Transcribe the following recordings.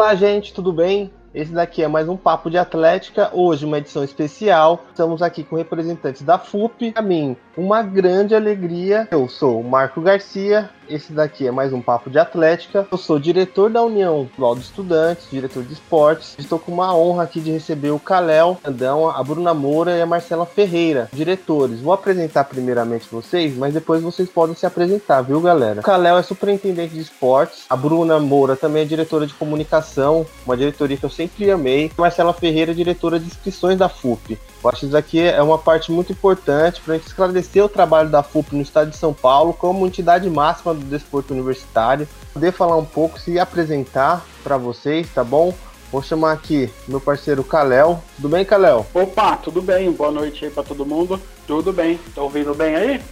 Olá, gente, tudo bem? Esse daqui é mais um Papo de Atlética, hoje uma edição especial. Estamos aqui com representantes da FUP. A mim, uma grande alegria. Eu sou o Marco Garcia, esse daqui é mais um Papo de Atlética. Eu sou diretor da União de Estudantes, diretor de esportes. Estou com uma honra aqui de receber o Caléo Andão, a Bruna Moura e a Marcela Ferreira, diretores. Vou apresentar primeiramente vocês, mas depois vocês podem se apresentar, viu, galera? O Caléo é superintendente de esportes, a Bruna Moura também é diretora de comunicação, uma diretoria que eu sempre amei. Marcela Ferreira, diretora de inscrições da FUP. Eu acho que isso aqui é uma parte muito importante para a gente esclarecer o trabalho da FUP no estado de São Paulo como entidade máxima do desporto universitário. Poder falar um pouco, se apresentar para vocês, tá bom? Vou chamar aqui meu parceiro Kalel. Tudo bem, Kalel? Opa, tudo bem. Boa noite aí para todo mundo. Tudo bem. Tá ouvindo bem aí?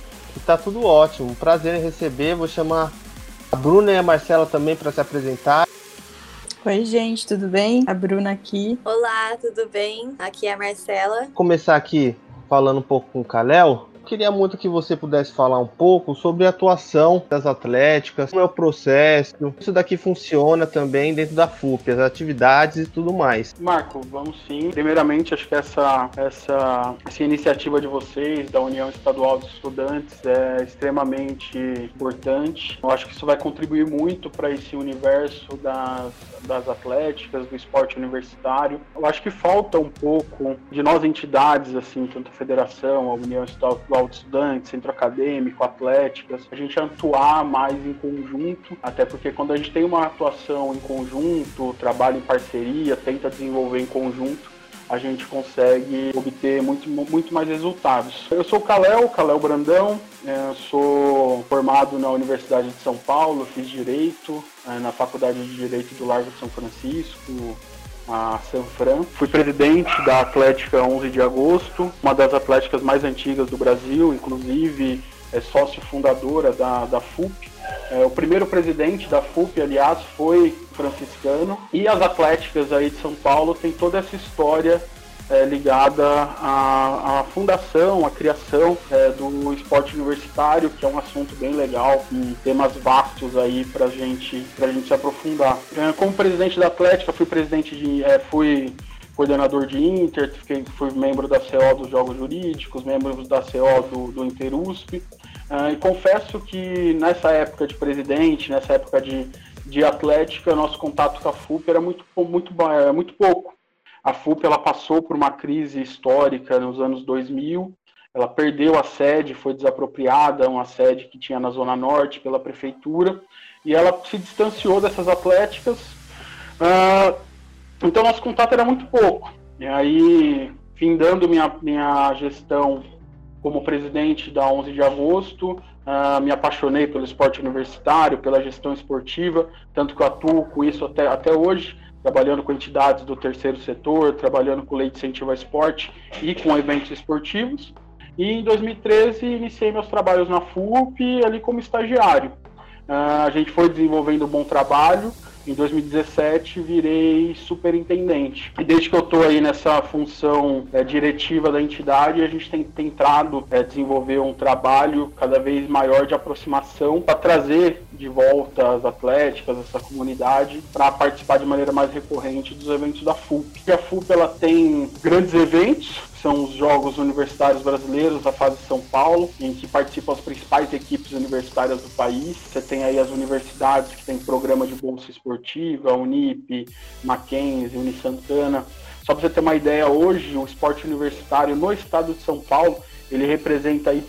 Tá tudo ótimo. Prazer em receber. Vou chamar a Bruna e a Marcela também para se apresentar. Oi, gente, tudo bem? A Bruna aqui. Olá, tudo bem? Aqui é a Marcela. Vou começar aqui falando um pouco com o Kalel. Queria muito que você pudesse falar um pouco sobre a atuação das atléticas, como é o processo, isso daqui funciona também dentro da FUP, as atividades e tudo mais. Marco, vamos sim. Primeiramente, acho que essa, essa, essa iniciativa de vocês, da União Estadual dos Estudantes, é extremamente importante. Eu acho que isso vai contribuir muito para esse universo das, das atléticas, do esporte universitário. Eu acho que falta um pouco de nós entidades, assim, tanto a federação, a União Estadual estadual de estudantes, centro acadêmico, atléticas, a gente atuar mais em conjunto, até porque quando a gente tem uma atuação em conjunto, trabalha em parceria, tenta desenvolver em conjunto, a gente consegue obter muito, muito mais resultados. Eu sou o Caléo, Caléo Brandão, é, sou formado na Universidade de São Paulo, fiz Direito, é, na Faculdade de Direito do Largo de São Francisco, a Sanfran. Fui presidente da Atlética 11 de agosto, uma das atléticas mais antigas do Brasil, inclusive é sócio fundadora da, da FUP. É, o primeiro presidente da FUP, aliás, foi franciscano. E as atléticas aí de São Paulo têm toda essa história é, ligada à, à, fundação, à criação é, do esporte universitário, que é um assunto bem legal, com temas vastos aí para gente, a gente se aprofundar. É, como presidente da Atlética, fui presidente de. É, fui coordenador de Inter, fiquei, fui membro da CO dos Jogos Jurídicos, membro da CO do, do InterUSP. Uh, e confesso que nessa época de presidente, nessa época de, de atlética, nosso contato com a FUP era muito, muito, muito pouco. A FUP ela passou por uma crise histórica nos anos 2000, ela perdeu a sede, foi desapropriada, uma sede que tinha na Zona Norte pela prefeitura, e ela se distanciou dessas atléticas. Uh, então, nosso contato era muito pouco. E aí, findando minha, minha gestão como presidente da 11 de agosto, uh, me apaixonei pelo esporte universitário, pela gestão esportiva, tanto que eu atuo com isso até, até hoje trabalhando com entidades do terceiro setor, trabalhando com lei de incentivo ao esporte e com eventos esportivos. E em 2013 iniciei meus trabalhos na FUP ali como estagiário. Uh, a gente foi desenvolvendo um bom trabalho, em 2017 virei superintendente. E desde que eu estou aí nessa função é, diretiva da entidade, a gente tem tentado é, desenvolver um trabalho cada vez maior de aproximação para trazer de volta as atléticas, essa comunidade, para participar de maneira mais recorrente dos eventos da FUP. E a FUP ela tem grandes eventos, são os Jogos Universitários Brasileiros da fase São Paulo, em que participam as principais equipes universitárias do país. Você tem aí as universidades que têm programa de bolsa esportiva, Unip, Mackenzie, Unisantana. Só para você ter uma ideia, hoje o esporte universitário no estado de São Paulo, ele representa aí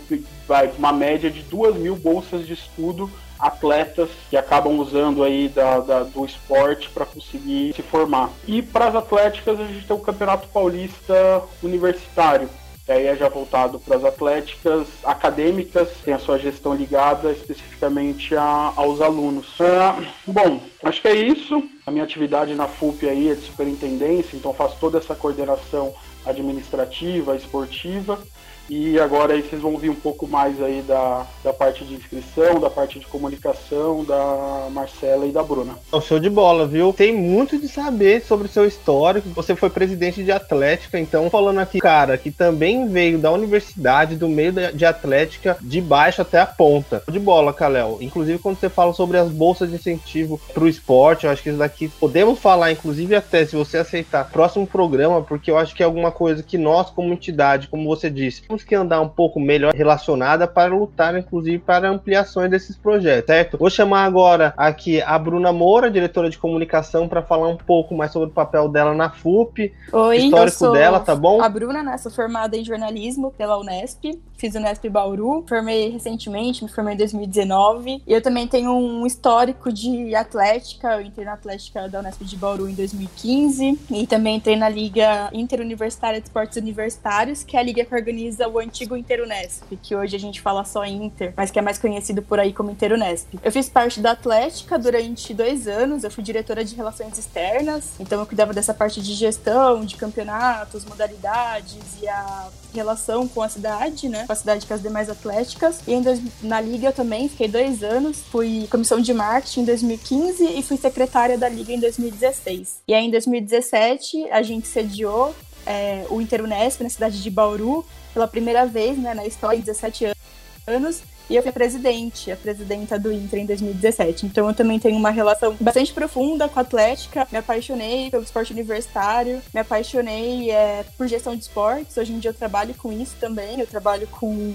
uma média de duas mil bolsas de estudo atletas que acabam usando aí da, da do esporte para conseguir se formar. E para as atléticas a gente tem o Campeonato Paulista Universitário, aí é já voltado para as atléticas acadêmicas, tem a sua gestão ligada especificamente a, aos alunos. Ah, bom, acho que é isso. A minha atividade na FUP aí é de superintendência, então faço toda essa coordenação administrativa, esportiva. E agora aí vocês vão ouvir um pouco mais aí da, da parte de inscrição, da parte de comunicação da Marcela e da Bruna. É show de bola, viu? Tem muito de saber sobre o seu histórico. Você foi presidente de Atlética, então falando aqui, cara, que também veio da universidade, do meio de Atlética, de baixo até a ponta. Show de bola, Kalel. Inclusive, quando você fala sobre as bolsas de incentivo para o esporte, eu acho que isso daqui podemos falar, inclusive, até se você aceitar próximo programa, porque eu acho que é alguma coisa que nós, como entidade, como você disse, temos que andar um pouco melhor relacionada para lutar, inclusive, para ampliações desses projetos, certo? Vou chamar agora aqui a Bruna Moura, diretora de comunicação, para falar um pouco mais sobre o papel dela na FUP, Oi, histórico dela, tá bom? A Bruna, né? Sou formada em jornalismo pela Unesp, fiz Unesp Bauru, formei recentemente, me formei em 2019, e eu também tenho um histórico de atlética, eu entrei na Atlética da Unesp de Bauru em 2015, e também entrei na Liga Interuniversitária de Esportes Universitários, que é a liga que organiza o antigo Interunesp, que hoje a gente fala só Inter, mas que é mais conhecido por aí como Interunesp. Eu fiz parte da Atlética durante dois anos, eu fui diretora de relações externas, então eu cuidava dessa parte de gestão, de campeonatos, modalidades e a relação com a cidade, né? Com a cidade com as demais atléticas. E dois, na Liga eu também fiquei dois anos, fui comissão de marketing em 2015 e fui secretária da Liga em 2016. E aí em 2017 a gente sediou é, o Interunesp na cidade de Bauru pela primeira vez né, na história, em 17 anos. E eu fui presidente, a presidenta do Inter em 2017. Então eu também tenho uma relação bastante profunda com a Atlética. Me apaixonei pelo esporte universitário, me apaixonei é, por gestão de esportes. Hoje em dia eu trabalho com isso também. Eu trabalho com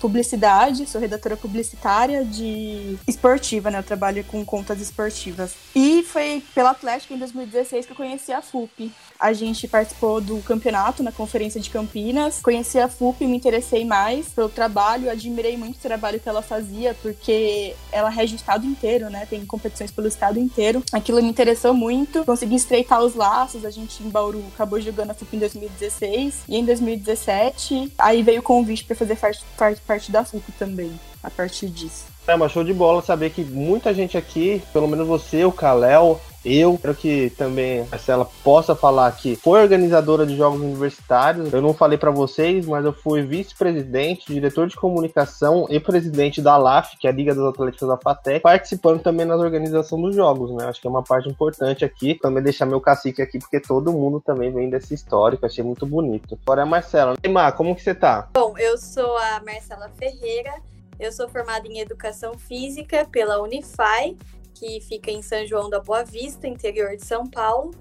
publicidade, sou redatora publicitária de esportiva, né? Eu trabalho com contas esportivas. E foi pela Atlética em 2016 que eu conheci a FUP. A gente participou do campeonato na Conferência de Campinas. Conheci a FUP, me interessei mais pelo trabalho, admirei muito o trabalho que ela fazia, porque ela rege o estado inteiro, né? Tem competições pelo estado inteiro. Aquilo me interessou muito. Consegui estreitar os laços. A gente em Bauru acabou jogando a FUP em 2016 e em 2017 aí veio o convite para fazer parte, parte parte da FUP também, a partir disso. É, mas show de bola saber que muita gente aqui, pelo menos você, o Kalel, eu quero que também a Marcela possa falar que foi organizadora de jogos universitários. Eu não falei para vocês, mas eu fui vice-presidente, diretor de comunicação e presidente da LAF, que é a Liga das Atléticas da FATEC, participando também na organização dos jogos, né? Acho que é uma parte importante aqui. Também deixar meu cacique aqui, porque todo mundo também vem desse histórico. Achei muito bonito. Agora é a Marcela. Neymar, como que você tá? Bom, eu sou a Marcela Ferreira. Eu sou formada em Educação Física pela Unify que fica em São João da Boa Vista, interior de São Paulo.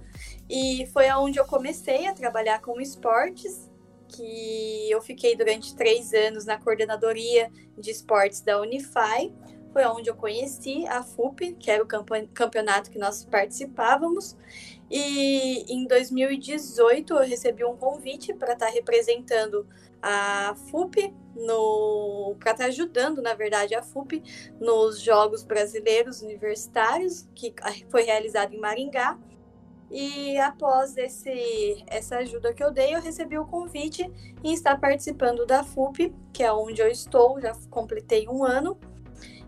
E foi aonde eu comecei a trabalhar com esportes, que eu fiquei durante três anos na coordenadoria de esportes da Unify. Foi onde eu conheci a FUP, que era o campeonato que nós participávamos. E em 2018 eu recebi um convite para estar representando a FUP no para estar tá ajudando, na verdade, a FUP nos Jogos Brasileiros Universitários, que foi realizado em Maringá. E após esse, essa ajuda que eu dei, eu recebi o convite em estar participando da FUP, que é onde eu estou, já completei um ano.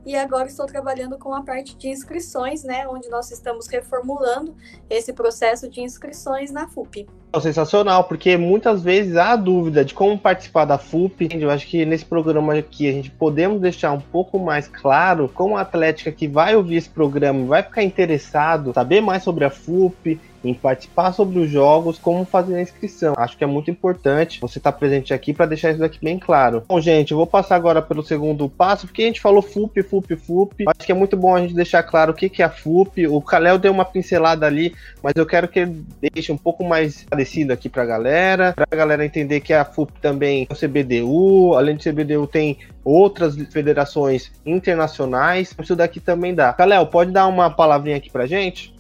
E agora estou trabalhando com a parte de inscrições, né, onde nós estamos reformulando esse processo de inscrições na FUP. Sensacional, porque muitas vezes há dúvida de como participar da FUP. Eu acho que nesse programa aqui a gente podemos deixar um pouco mais claro como a Atlética que vai ouvir esse programa vai ficar interessado, saber mais sobre a FUP, em participar sobre os jogos, como fazer a inscrição. Acho que é muito importante você estar tá presente aqui para deixar isso aqui bem claro. Bom, gente, eu vou passar agora pelo segundo passo, porque a gente falou FUP, FUP, FUP. Acho que é muito bom a gente deixar claro o que, que é a FUP. O Kalel deu uma pincelada ali, mas eu quero que ele deixe um pouco mais parecido aqui para a galera, para a galera entender que a FUP também é o CBDU, além do CBDU tem outras federações internacionais. Isso daqui também dá. Kalel, pode dar uma palavrinha aqui pra gente?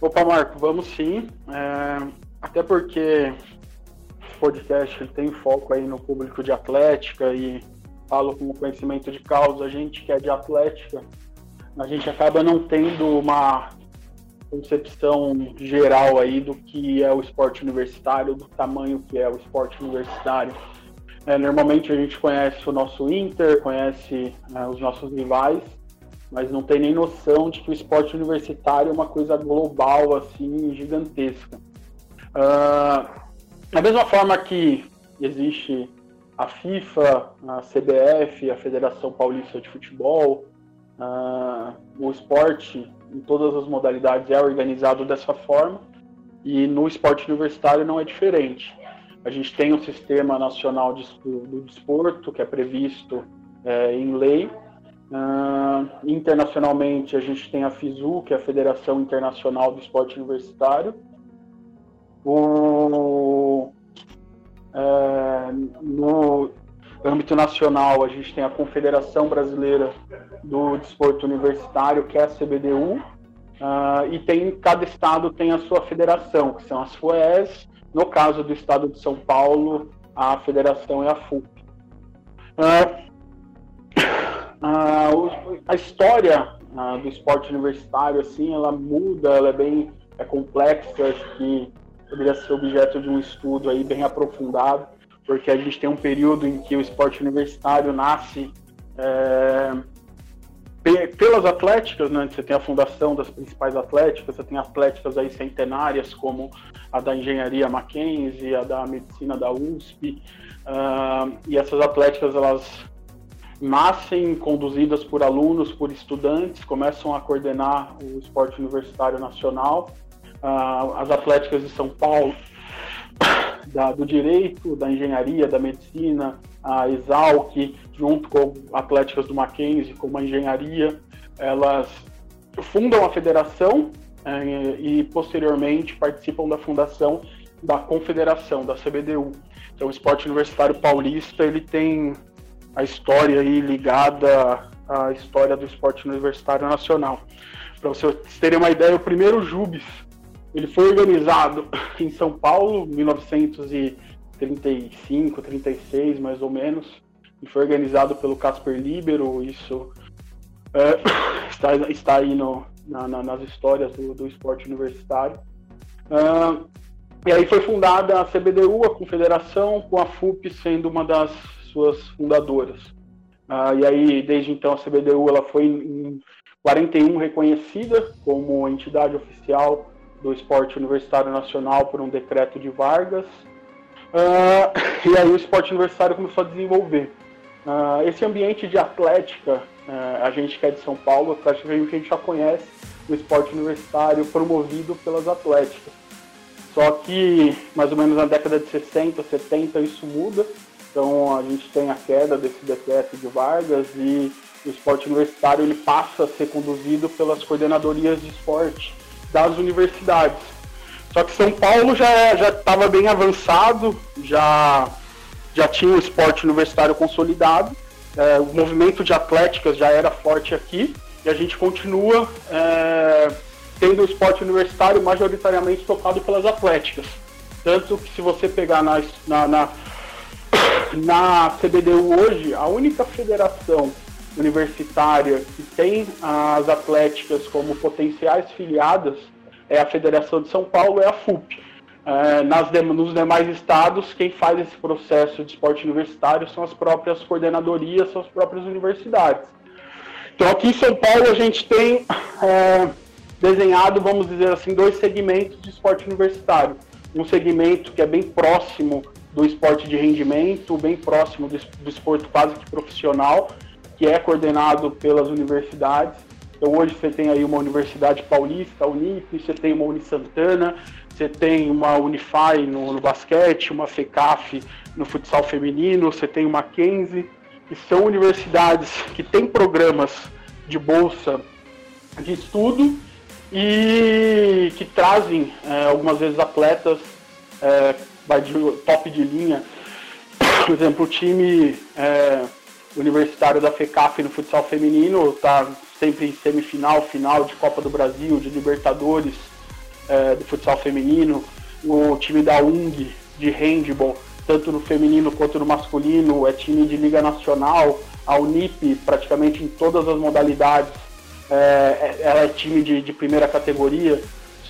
Opa, Marco, vamos sim. É, até porque o podcast tem foco aí no público de atlética e falo com conhecimento de causa. A gente que é de atlética, a gente acaba não tendo uma concepção geral aí do que é o esporte universitário, do tamanho que é o esporte universitário. É, normalmente a gente conhece o nosso Inter, conhece né, os nossos rivais, mas não tem nem noção de que o esporte universitário é uma coisa global, assim, gigantesca. Uh, da mesma forma que existe a FIFA, a CBF, a Federação Paulista de Futebol, uh, o esporte em todas as modalidades é organizado dessa forma e no esporte universitário não é diferente. A gente tem o Sistema Nacional de, do, do Desporto, que é previsto é, em lei. Uh, internacionalmente, a gente tem a FISU, que é a Federação Internacional do Esporte Universitário. O, é, no âmbito nacional, a gente tem a Confederação Brasileira do Desporto Universitário, que é a CBDU, uh, ah, e tem cada estado tem a sua federação, que são as FUES. No caso do estado de São Paulo, a federação é a FUP. Uh, uh, a história do esporte universitário, assim, ela muda, ela é bem é complexa, acho que poderia ser objeto de um estudo aí bem aprofundado, porque a gente tem um período em que o esporte universitário nasce é, pelas atléticas, né? Você tem a fundação das principais atléticas, você tem atléticas aí centenárias como a da engenharia Mackenzie, a da medicina da USP, uh, e essas atléticas elas nascem conduzidas por alunos, por estudantes, começam a coordenar o esporte universitário nacional uh, as atléticas de São Paulo, da, do direito, da engenharia, da medicina, a Exalc, junto com atléticas do Mackenzie, como a engenharia, elas fundam a federação é, e posteriormente participam da fundação da confederação, da CBDU. Então o esporte universitário paulista ele tem a história aí ligada à história do esporte universitário nacional. Para vocês terem uma ideia, o primeiro JUBES ele foi organizado em São Paulo, 1935, 36, mais ou menos. E foi organizado pelo Casper Libero, isso é, está, está aí no, na, na, nas histórias do, do esporte universitário. Uh, e aí foi fundada a CBDU, a Confederação, com a FUP sendo uma das suas fundadoras. Uh, e aí, desde então, a CBDU ela foi em 41 reconhecida como entidade oficial do esporte universitário nacional por um decreto de Vargas. Uh, e aí o esporte universitário começou a desenvolver. Uh, esse ambiente de atlética, uh, a gente que é de São Paulo, praticamente a gente já conhece o esporte universitário promovido pelas atléticas. Só que mais ou menos na década de 60, 70 isso muda. Então a gente tem a queda desse decreto de Vargas e o esporte universitário ele passa a ser conduzido pelas coordenadorias de esporte das universidades. Só que São Paulo já estava bem avançado, já já tinha o esporte universitário consolidado, é, o movimento de atléticas já era forte aqui e a gente continua é, tendo o esporte universitário majoritariamente tocado pelas atléticas. Tanto que se você pegar na, na, na, na CBDU hoje, a única federação universitária que tem as atléticas como potenciais filiadas é a Federação de São Paulo, é a FUP. É, nas, nos demais estados, quem faz esse processo de esporte universitário são as próprias coordenadorias, são as próprias universidades. Então, aqui em São Paulo, a gente tem é, desenhado, vamos dizer assim, dois segmentos de esporte universitário. Um segmento que é bem próximo do esporte de rendimento, bem próximo do, do esporte quase que profissional, que é coordenado pelas universidades. Então hoje você tem aí uma Universidade Paulista, a Unip, você tem uma Unisantana, você tem uma Unify no, no basquete, uma FECAF no futsal feminino, você tem uma Mackenzie, que são universidades que têm programas de bolsa de estudo e que trazem é, algumas vezes atletas é, top de linha. Por exemplo, o time é, universitário da FECAF no futsal feminino, está sempre em semifinal, final de Copa do Brasil, de Libertadores é, do futsal feminino. O time da UNG de handball, tanto no feminino quanto no masculino, é time de Liga Nacional. A Unip, praticamente em todas as modalidades, é, ela é time de, de primeira categoria.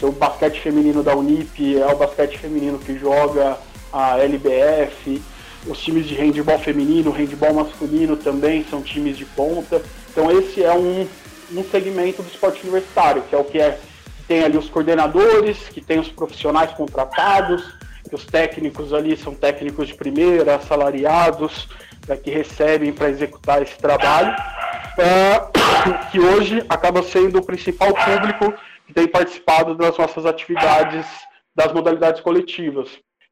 O basquete feminino da Unip é o basquete feminino que joga a LBF os times de handball feminino, handball masculino também são times de ponta. Então esse é um, um segmento do esporte universitário, que é o que é tem ali os coordenadores, que tem os profissionais contratados, os técnicos ali são técnicos de primeira, assalariados, né, que recebem para executar esse trabalho, é, que hoje acaba sendo o principal público que tem participado das nossas atividades das modalidades coletivas.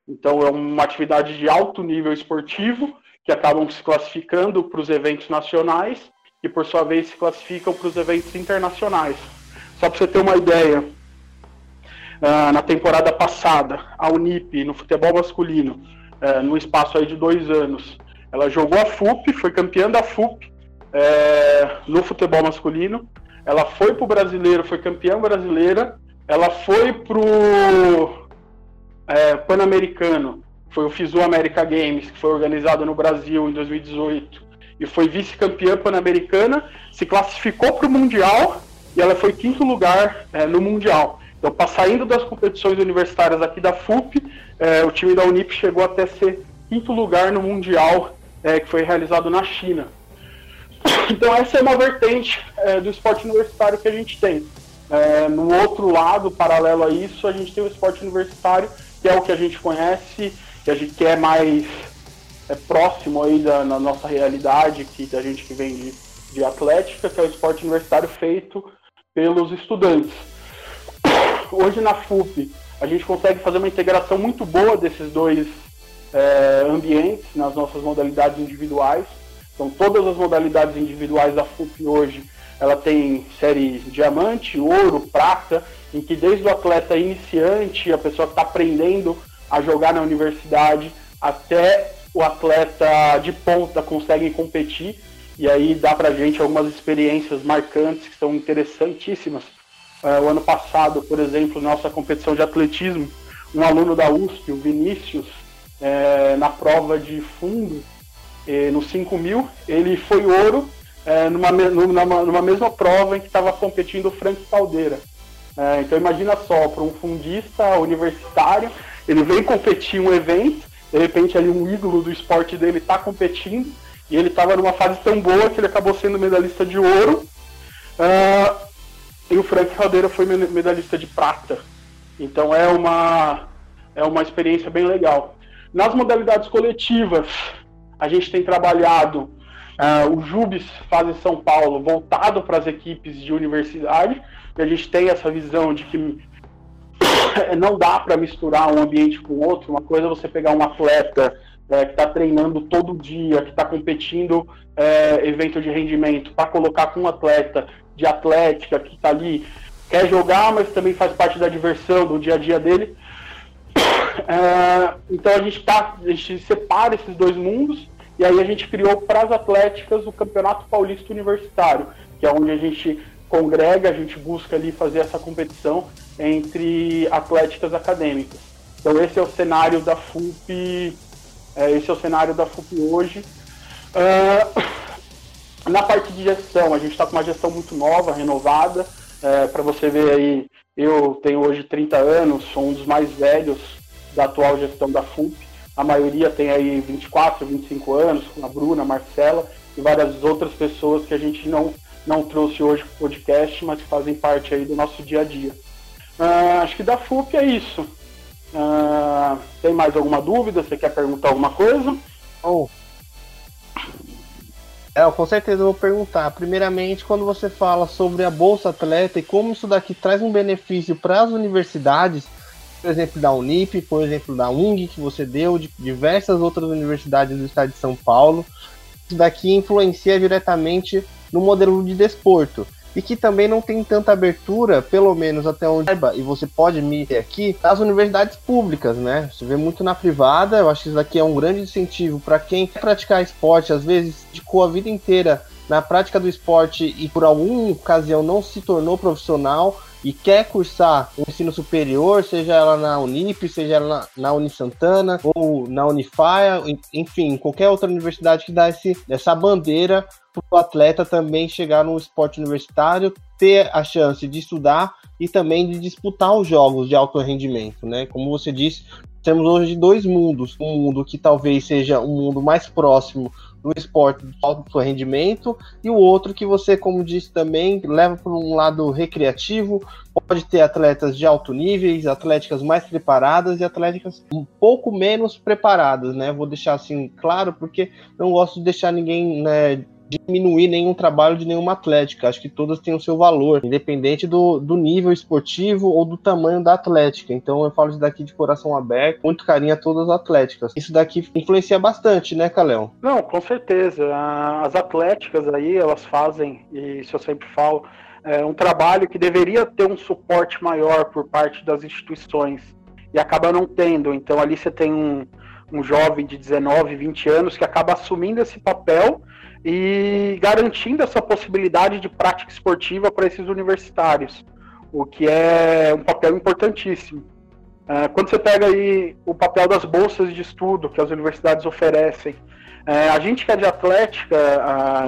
Então, é uma atividade de alto nível esportivo, que acabam se classificando para os eventos nacionais e, por sua vez, se classificam para os eventos internacionais. Só para você ter uma ideia, uh, na temporada passada, a Unip, no futebol masculino, uh, no espaço aí de dois anos, ela jogou a FUP, foi campeã da FUP uh, no futebol masculino, ela foi para o brasileiro, foi campeã brasileira, ela foi para o é, Pan-Americano, foi o FISU America Games, que foi organizado no Brasil em 2018, e foi vice-campeã pan-americana, se classificou para o Mundial e ela foi quinto lugar é, no Mundial. Então, saindo das competições universitárias aqui da FUP, é, o time da Unip chegou até ser quinto lugar no Mundial é, que foi realizado na China. Então, essa é uma vertente é, do esporte universitário que a gente tem. É, no outro lado, paralelo a isso, a gente tem o esporte universitário, que é o que a gente conhece, que a gente quer mais é, próximo aí da nossa realidade, que da gente que vem de, de atlética, que é o esporte universitário feito pelos estudantes. Hoje na FUP a gente consegue fazer uma integração muito boa desses dois é, ambientes nas nossas modalidades individuais. Então todas as modalidades individuais da FUP hoje ela tem série diamante, ouro, prata, em que desde o atleta iniciante, a pessoa que está aprendendo a jogar na universidade, até o atleta de ponta consegue competir. E aí dá pra gente algumas experiências marcantes que são interessantíssimas. Uh, o ano passado, por exemplo, nossa competição de atletismo, um aluno da USP, o Vinícius, é, na prova de fundo, é, no 5 mil, ele foi ouro é, numa, numa, numa, mesma prova em que estava competindo o Frank Caldeira. É, então imagina só, para um fundista universitário, ele vem competir um evento, de repente ali um ídolo do esporte dele está competindo, e ele estava numa fase tão boa que ele acabou sendo medalhista de ouro, uh, e o Frank Caldeira foi medalhista de prata. Então é uma, é uma experiência bem legal. Nas modalidades coletivas, a gente tem trabalhado Uh, o Jubes faz em São Paulo voltado para as equipes de universidade, e a gente tem essa visão de que não dá para misturar um ambiente com outro. Uma coisa é você pegar um atleta é, que está treinando todo dia, que está competindo é, evento de rendimento, para colocar com um atleta de atlética que está ali, quer jogar, mas também faz parte da diversão, do dia a dia dele. É, então a gente, tá, a gente separa esses dois mundos e aí a gente criou para as atléticas o Campeonato Paulista Universitário, que é onde a gente congrega, a gente busca ali fazer essa competição entre atléticas acadêmicas. Então esse é o cenário da FUP, é, esse é o cenário da FUP hoje. Uh, na parte de gestão, a gente está com uma gestão muito nova, renovada. É, Para você ver aí, eu tenho hoje 30 anos, sou um dos mais velhos da atual gestão da FUP. A maioria tem aí 24, 25 anos, a Bruna, a Marcela e várias outras pessoas que a gente não, não trouxe hoje para o podcast, mas que fazem parte aí do nosso dia a dia. Uh, acho que da FUP é isso. Uh, tem mais alguma dúvida? Você quer perguntar alguma coisa? Oh. É, com certeza eu vou perguntar. Primeiramente, quando você fala sobre a Bolsa Atleta e como isso daqui traz um benefício para as universidades, por exemplo, da Unip, por exemplo, da UNG que você deu, de diversas outras universidades do estado de São Paulo. Isso daqui influencia diretamente no modelo de desporto. E que também não tem tanta abertura, pelo menos até onde e você pode me ver aqui, das universidades públicas, né? Você vê muito na privada, eu acho que isso daqui é um grande incentivo para quem quer praticar esporte, às vezes dedicou a vida inteira na prática do esporte e por alguma ocasião não se tornou profissional, e quer cursar o ensino superior, seja ela na Unip, seja ela na, na Unisantana ou na Unify, enfim, qualquer outra universidade que dá esse, essa bandeira para o atleta também chegar no esporte universitário, ter a chance de estudar e também de disputar os jogos de alto rendimento, né? Como você disse, temos hoje dois mundos, um mundo que talvez seja um mundo mais próximo do esporte de alto rendimento e o outro que você, como disse também, leva para um lado recreativo, pode ter atletas de alto nível, atléticas mais preparadas e atléticas um pouco menos preparadas, né? Vou deixar assim claro porque não gosto de deixar ninguém né, diminuir nenhum trabalho de nenhuma atlética. Acho que todas têm o seu valor, independente do, do nível esportivo ou do tamanho da atlética. Então eu falo isso daqui de coração aberto, muito carinho a todas as atléticas. Isso daqui influencia bastante, né, Calão? Não, com certeza. As atléticas aí, elas fazem, e isso eu sempre falo, é um trabalho que deveria ter um suporte maior por parte das instituições e acaba não tendo. Então ali você tem um, um jovem de 19, 20 anos que acaba assumindo esse papel e garantindo essa possibilidade de prática esportiva para esses universitários, o que é um papel importantíssimo. É, quando você pega aí o papel das bolsas de estudo que as universidades oferecem, é, a gente que é de atlética,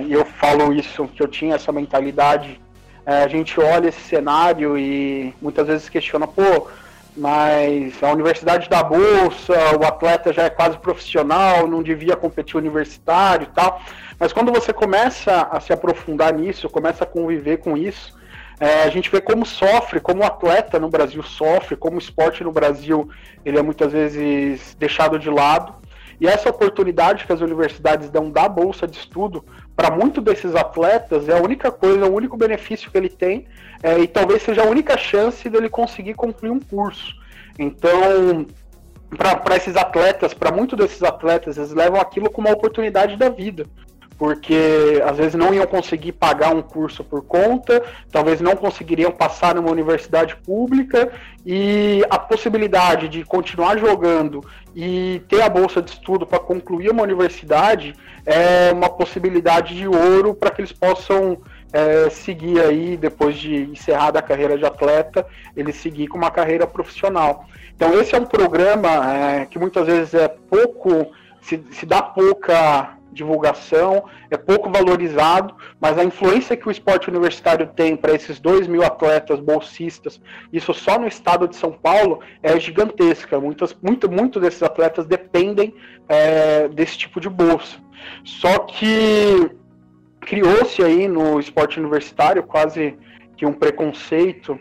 e eu falo isso, que eu tinha essa mentalidade, é, a gente olha esse cenário e muitas vezes questiona, pô, mas a universidade dá bolsa, o atleta já é quase profissional, não devia competir universitário e tal. Mas quando você começa a se aprofundar nisso, começa a conviver com isso, é, a gente vê como sofre, como o atleta no Brasil sofre, como o esporte no Brasil ele é muitas vezes deixado de lado. E essa oportunidade que as universidades dão da bolsa de estudo para muitos desses atletas é a única coisa, o único benefício que ele tem é, e talvez seja a única chance dele conseguir concluir um curso. Então, para esses atletas, para muitos desses atletas, eles levam aquilo como uma oportunidade da vida porque às vezes não iam conseguir pagar um curso por conta, talvez não conseguiriam passar numa universidade pública e a possibilidade de continuar jogando e ter a bolsa de estudo para concluir uma universidade é uma possibilidade de ouro para que eles possam é, seguir aí depois de encerrada a carreira de atleta, ele seguir com uma carreira profissional. Então esse é um programa é, que muitas vezes é pouco se, se dá pouca divulgação, é pouco valorizado, mas a influência que o esporte universitário tem para esses 2 mil atletas bolsistas, isso só no estado de São Paulo, é gigantesca. Muitas, muito, muito desses atletas dependem é, desse tipo de bolsa. Só que criou-se aí no esporte universitário quase que um preconceito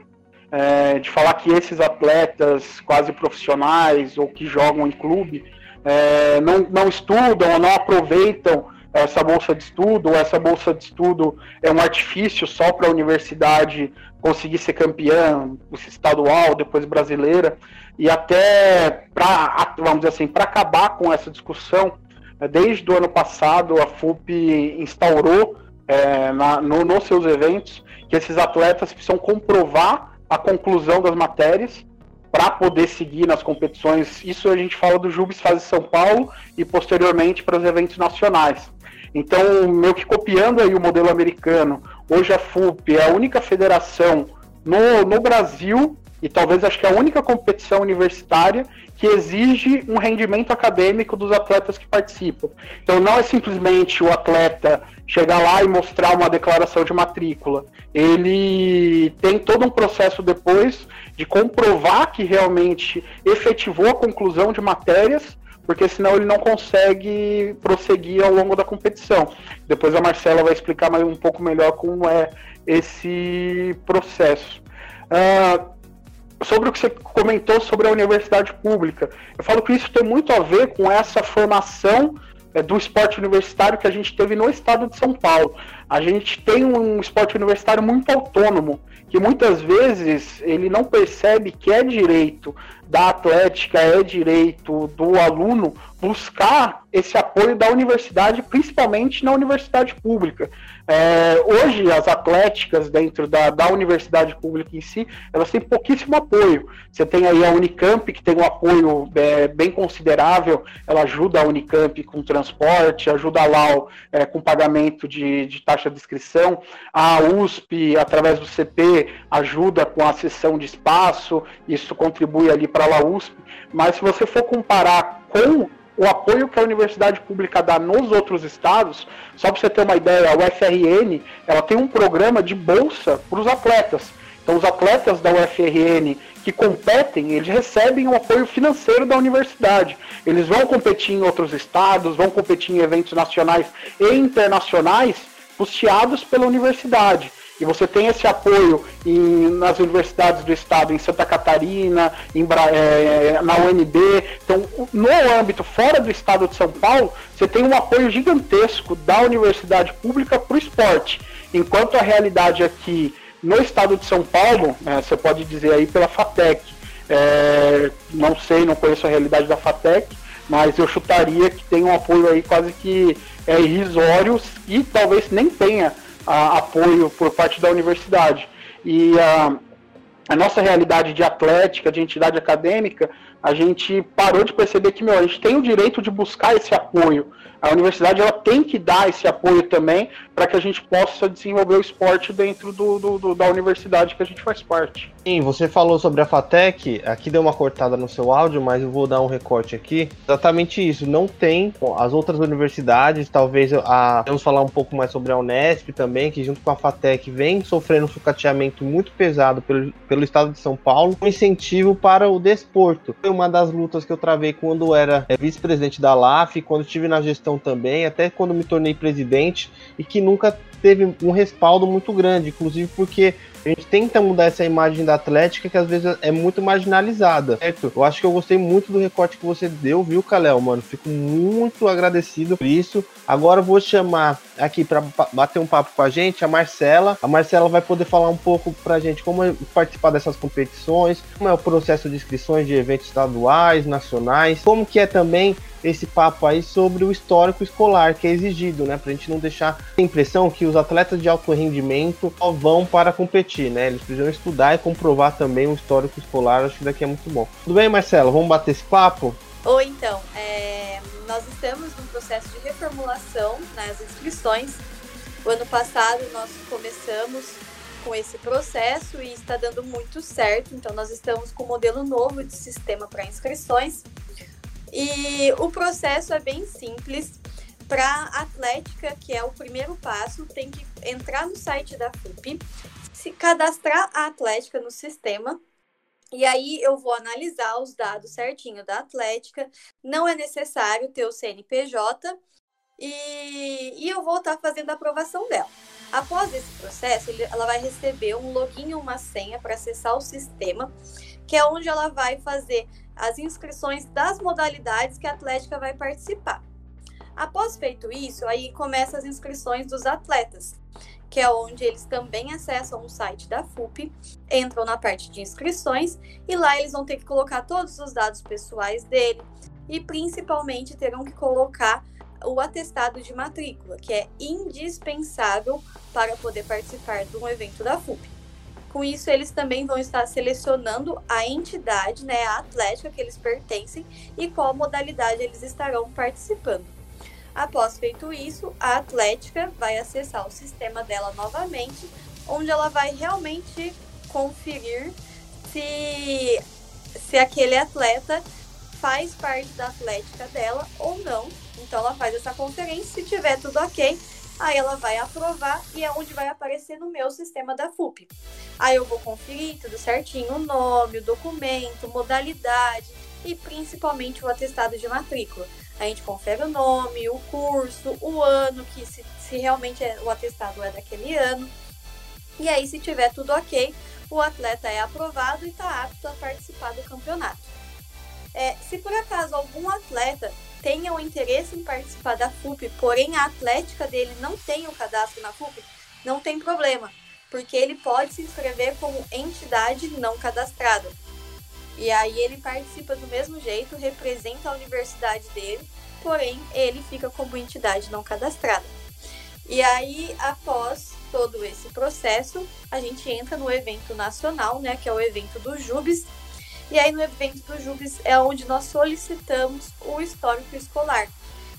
é, de falar que esses atletas quase profissionais ou que jogam em clube é, não, não estudam ou não aproveitam essa bolsa de estudo, ou essa bolsa de estudo é um artifício só para a universidade conseguir ser campeã estadual, depois brasileira, e até para, vamos dizer assim, para acabar com essa discussão, é, desde o ano passado a FUP instaurou é, na, no, nos seus eventos que esses atletas precisam comprovar a conclusão das matérias para poder seguir nas competições. Isso a gente fala do Jubes Fase São Paulo e posteriormente para os eventos nacionais. Então, meio que copiando aí o modelo americano, hoje a FUP é a única federação no, no Brasil e talvez acho que é a única competição universitária que exige um rendimento acadêmico dos atletas que participam. Então não é simplesmente o atleta chegar lá e mostrar uma declaração de matrícula. Ele tem todo um processo depois de comprovar que realmente efetivou a conclusão de matérias, porque senão ele não consegue prosseguir ao longo da competição. Depois a Marcela vai explicar mais um pouco melhor como é esse processo. Uh, sobre o que você comentou sobre a universidade pública. Eu falo que isso tem muito a ver com essa formação é, do esporte universitário que a gente teve no estado de São Paulo. A gente tem um esporte universitário muito autônomo, que muitas vezes ele não percebe que é direito da atlética, é direito do aluno buscar esse apoio da universidade, principalmente na universidade pública. É, hoje, as atléticas dentro da, da universidade pública em si, elas têm pouquíssimo apoio. Você tem aí a Unicamp, que tem um apoio é, bem considerável, ela ajuda a Unicamp com transporte, ajuda a LAU é, com pagamento de, de taxa de inscrição, a USP, através do CP, ajuda com a cessão de espaço, isso contribui ali para a USP, mas se você for comparar com o apoio que a universidade pública dá nos outros estados, só para você ter uma ideia, a UFRN ela tem um programa de bolsa para os atletas. Então, os atletas da UFRN que competem, eles recebem o apoio financeiro da universidade. Eles vão competir em outros estados, vão competir em eventos nacionais e internacionais custeados pela universidade. E você tem esse apoio em, nas universidades do estado, em Santa Catarina, em, é, na UNB. Então, no âmbito fora do estado de São Paulo, você tem um apoio gigantesco da universidade pública para o esporte. Enquanto a realidade aqui no estado de São Paulo, é, você pode dizer aí pela FATEC, é, não sei, não conheço a realidade da FATEC, mas eu chutaria que tem um apoio aí quase que é, irrisório e talvez nem tenha a, apoio por parte da universidade. E a, a nossa realidade de atlética, de entidade acadêmica, a gente parou de perceber que meu, a gente tem o direito de buscar esse apoio a universidade ela tem que dar esse apoio também para que a gente possa desenvolver o esporte dentro do, do, do, da universidade que a gente faz parte. Sim, você falou sobre a FATEC, aqui deu uma cortada no seu áudio, mas eu vou dar um recorte aqui. Exatamente isso, não tem as outras universidades, talvez a, vamos falar um pouco mais sobre a Unesp também, que junto com a FATEC vem sofrendo um sucateamento muito pesado pelo, pelo estado de São Paulo, um incentivo para o desporto. Foi uma das lutas que eu travei quando era é, vice-presidente da LAF, quando estive na gestão também, até quando me tornei presidente, e que nunca teve um respaldo muito grande, inclusive porque a gente tenta mudar essa imagem da Atlética que às vezes é muito marginalizada, certo? Eu acho que eu gostei muito do recorte que você deu, viu, Kalel, mano? Fico muito agradecido por isso. Agora eu vou chamar aqui para bater um papo com a gente a Marcela. A Marcela vai poder falar um pouco pra gente como é participar dessas competições, como é o processo de inscrições de eventos estaduais, nacionais, como que é também esse papo aí sobre o histórico escolar que é exigido, né? Pra gente não deixar a impressão que os atletas de alto rendimento só vão para competir, né? Eles precisam estudar e comprovar também o histórico escolar. Acho que daqui é muito bom. Tudo bem, Marcelo? Vamos bater esse papo? Ou então, é... nós estamos num processo de reformulação nas inscrições. O ano passado nós começamos com esse processo e está dando muito certo. Então, nós estamos com um modelo novo de sistema para inscrições. E o processo é bem simples. Para Atlética, que é o primeiro passo, tem que entrar no site da FUP, se cadastrar a Atlética no sistema. E aí eu vou analisar os dados certinho da Atlética. Não é necessário ter o CNPJ e, e eu vou estar fazendo a aprovação dela. Após esse processo, ela vai receber um login e uma senha para acessar o sistema, que é onde ela vai fazer as inscrições das modalidades que a Atlética vai participar. Após feito isso, aí começa as inscrições dos atletas, que é onde eles também acessam o site da FUP, entram na parte de inscrições e lá eles vão ter que colocar todos os dados pessoais dele e principalmente terão que colocar o atestado de matrícula, que é indispensável para poder participar de um evento da FUP. Com isso, eles também vão estar selecionando a entidade, né, a atlética que eles pertencem e qual modalidade eles estarão participando. Após feito isso, a atlética vai acessar o sistema dela novamente, onde ela vai realmente conferir se, se aquele atleta faz parte da atlética dela ou não. Então ela faz essa conferência, se tiver tudo ok, Aí ela vai aprovar e é onde vai aparecer no meu sistema da FUP. Aí eu vou conferir tudo certinho, o nome, o documento, modalidade e principalmente o atestado de matrícula. A gente confere o nome, o curso, o ano, que se, se realmente é, o atestado é daquele ano. E aí, se tiver tudo ok, o atleta é aprovado e está apto a participar do campeonato. É, se por acaso algum atleta tenha o interesse em participar da FUP, porém a atlética dele não tem o cadastro na FUP, não tem problema, porque ele pode se inscrever como entidade não cadastrada. E aí ele participa do mesmo jeito, representa a universidade dele, porém ele fica como entidade não cadastrada. E aí, após todo esse processo, a gente entra no evento nacional, né, que é o evento do Jubes, e aí no evento do Jubes é onde nós solicitamos o histórico escolar.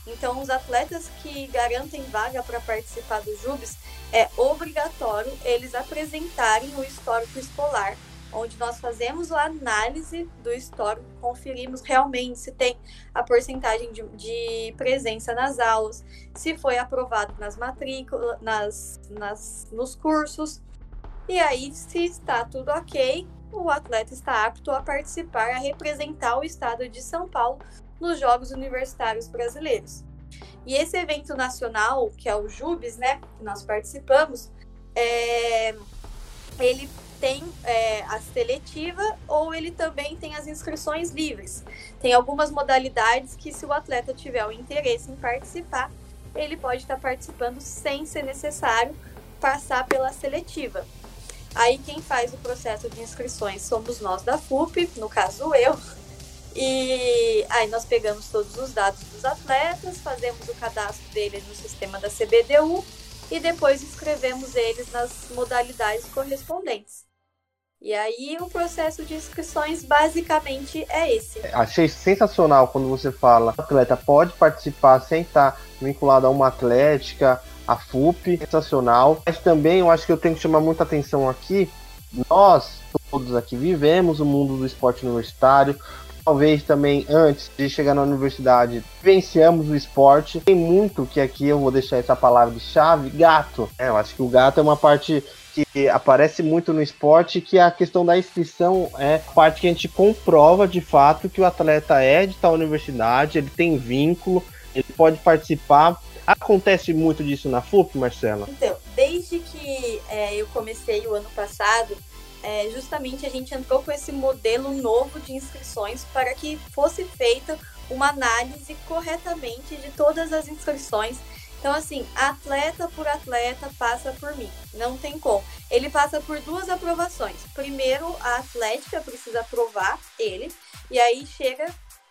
Então, os atletas que garantem vaga para participar do Jubes, é obrigatório eles apresentarem o histórico escolar onde nós fazemos a análise do histórico, conferimos realmente se tem a porcentagem de, de presença nas aulas, se foi aprovado nas matrículas, nas, nas, nos cursos, e aí, se está tudo ok, o atleta está apto a participar, a representar o estado de São Paulo nos Jogos Universitários Brasileiros. E esse evento nacional, que é o JUBES, né, que nós participamos, é, ele tem é, a seletiva ou ele também tem as inscrições livres. Tem algumas modalidades que, se o atleta tiver o interesse em participar, ele pode estar participando sem ser necessário passar pela seletiva. Aí quem faz o processo de inscrições somos nós da FUP, no caso eu. E aí nós pegamos todos os dados dos atletas, fazemos o cadastro deles no sistema da CBDU e depois inscrevemos eles nas modalidades correspondentes. E aí o processo de inscrições basicamente é esse. Achei sensacional quando você fala atleta pode participar sem estar vinculado a uma atlética, a FUP, sensacional. Mas também eu acho que eu tenho que chamar muita atenção aqui. Nós, todos aqui, vivemos o mundo do esporte universitário. Talvez também antes de chegar na universidade, vivenciamos o esporte. Tem muito que aqui eu vou deixar essa palavra de chave: gato. É, eu acho que o gato é uma parte que aparece muito no esporte, que a questão da inscrição é parte que a gente comprova de fato que o atleta é de tal universidade, ele tem vínculo, ele pode participar. Acontece muito disso na FUP, Marcela? Então, desde que é, eu comecei o ano passado, é, justamente a gente entrou com esse modelo novo de inscrições para que fosse feita uma análise corretamente de todas as inscrições então, assim, atleta por atleta passa por mim. Não tem como. Ele passa por duas aprovações. Primeiro, a atlética precisa aprovar ele. E aí chega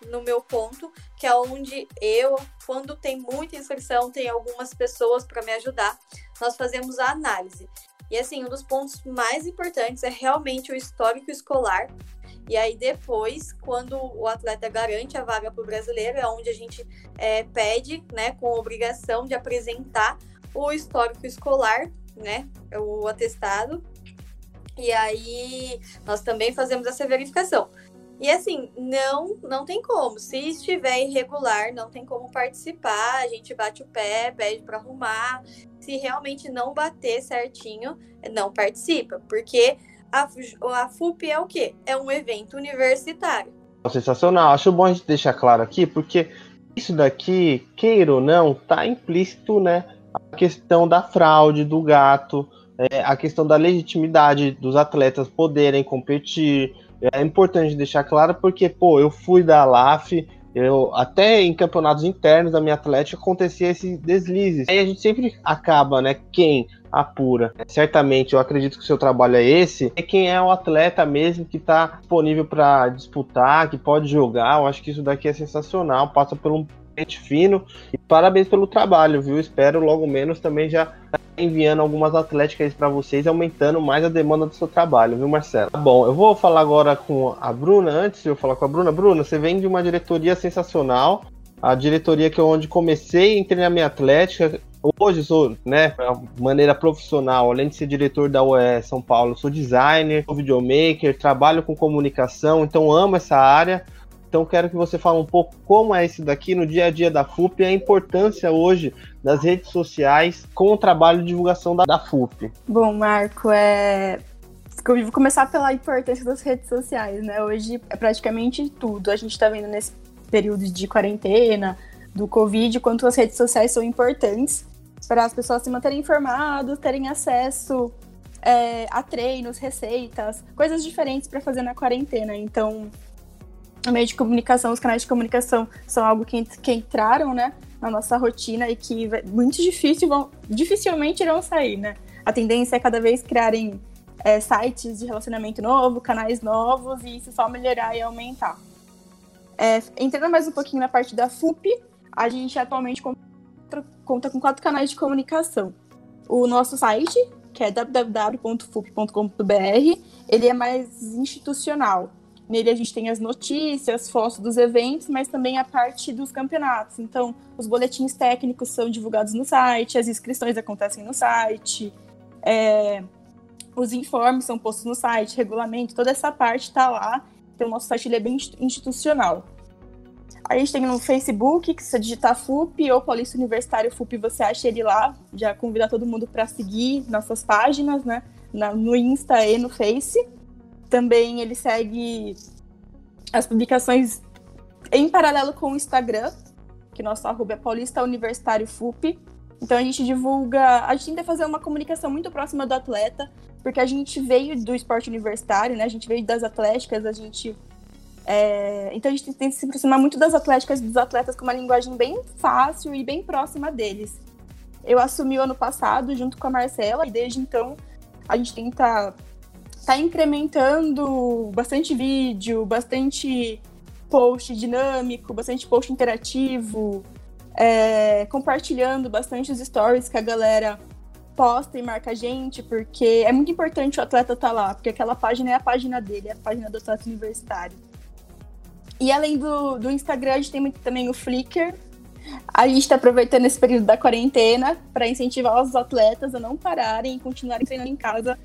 no meu ponto, que é onde eu, quando tem muita inscrição, tem algumas pessoas para me ajudar, nós fazemos a análise. E assim, um dos pontos mais importantes é realmente o histórico escolar e aí depois, quando o atleta garante a vaga para o brasileiro, é onde a gente é, pede, né, com obrigação de apresentar o histórico escolar, né, o atestado. E aí nós também fazemos essa verificação. E assim, não, não tem como. Se estiver irregular, não tem como participar. A gente bate o pé, pede para arrumar. Se realmente não bater certinho, não participa, porque a, a FUP é o quê? É um evento universitário. Sensacional. Acho bom a gente deixar claro aqui, porque isso daqui, queira ou não, tá implícito, né? A questão da fraude do gato, é, a questão da legitimidade dos atletas poderem competir. É importante deixar claro porque, pô, eu fui da LAF, eu, até em campeonatos internos da minha atlética acontecia esse deslize. Aí a gente sempre acaba, né? Quem apura. Certamente, eu acredito que o seu trabalho é esse. É quem é o atleta mesmo que está disponível para disputar, que pode jogar. Eu acho que isso daqui é sensacional. Passa por um pente fino. E parabéns pelo trabalho, viu? Espero logo menos também já enviando algumas atléticas para vocês, aumentando mais a demanda do seu trabalho, viu, Marcelo? Bom, eu vou falar agora com a Bruna. Antes de eu falar com a Bruna, Bruna, você vem de uma diretoria sensacional. A diretoria que é onde comecei, entrei na minha atlética, Hoje sou, né, maneira profissional, além de ser diretor da UE São Paulo, sou designer, sou videomaker, trabalho com comunicação, então amo essa área. Então quero que você fale um pouco como é isso daqui no dia a dia da FUP e a importância hoje das redes sociais com o trabalho de divulgação da, da FUP. Bom, Marco, é... vou começar pela importância das redes sociais, né? Hoje é praticamente tudo. A gente está vendo nesse período de quarentena, do Covid, quanto as redes sociais são importantes para as pessoas se manterem informadas, terem acesso é, a treinos, receitas, coisas diferentes para fazer na quarentena. Então, o meio de comunicação, os canais de comunicação são algo que, que entraram, né, na nossa rotina e que muito difícil vão, dificilmente irão sair, né? A tendência é cada vez criarem é, sites de relacionamento novo, canais novos e isso só melhorar e aumentar. É, entrando mais um pouquinho na parte da FUP, a gente atualmente conta com quatro canais de comunicação. O nosso site, que é www.fup.com.br, ele é mais institucional. Nele a gente tem as notícias, fotos dos eventos, mas também a parte dos campeonatos. Então, os boletins técnicos são divulgados no site, as inscrições acontecem no site, é, os informes são postos no site, regulamento, toda essa parte está lá. Então, o nosso site é bem institucional. A gente tem no Facebook, que se digitar FUP ou Paulista Universitário FUP, você acha ele lá. Já convidar todo mundo para seguir nossas páginas, né? Na, no Insta e no Face. Também ele segue as publicações em paralelo com o Instagram, que nosso arroba é Paulista Universitário FUP. Então a gente divulga, a gente tenta fazer uma comunicação muito próxima do atleta, porque a gente veio do esporte universitário, né? A gente veio das atléticas, a gente é, então a gente que se aproximar muito das atléticas dos atletas com uma linguagem bem fácil e bem próxima deles. Eu assumi o ano passado junto com a Marcela e desde então a gente tenta tá incrementando bastante vídeo, bastante post dinâmico, bastante post interativo, é, compartilhando bastante os stories que a galera posta e marca a gente, porque é muito importante o atleta estar tá lá, porque aquela página é a página dele, é a página do atleta universitário. E além do, do Instagram, a gente tem também o Flickr. A gente está aproveitando esse período da quarentena para incentivar os atletas a não pararem e continuarem treinando em casa.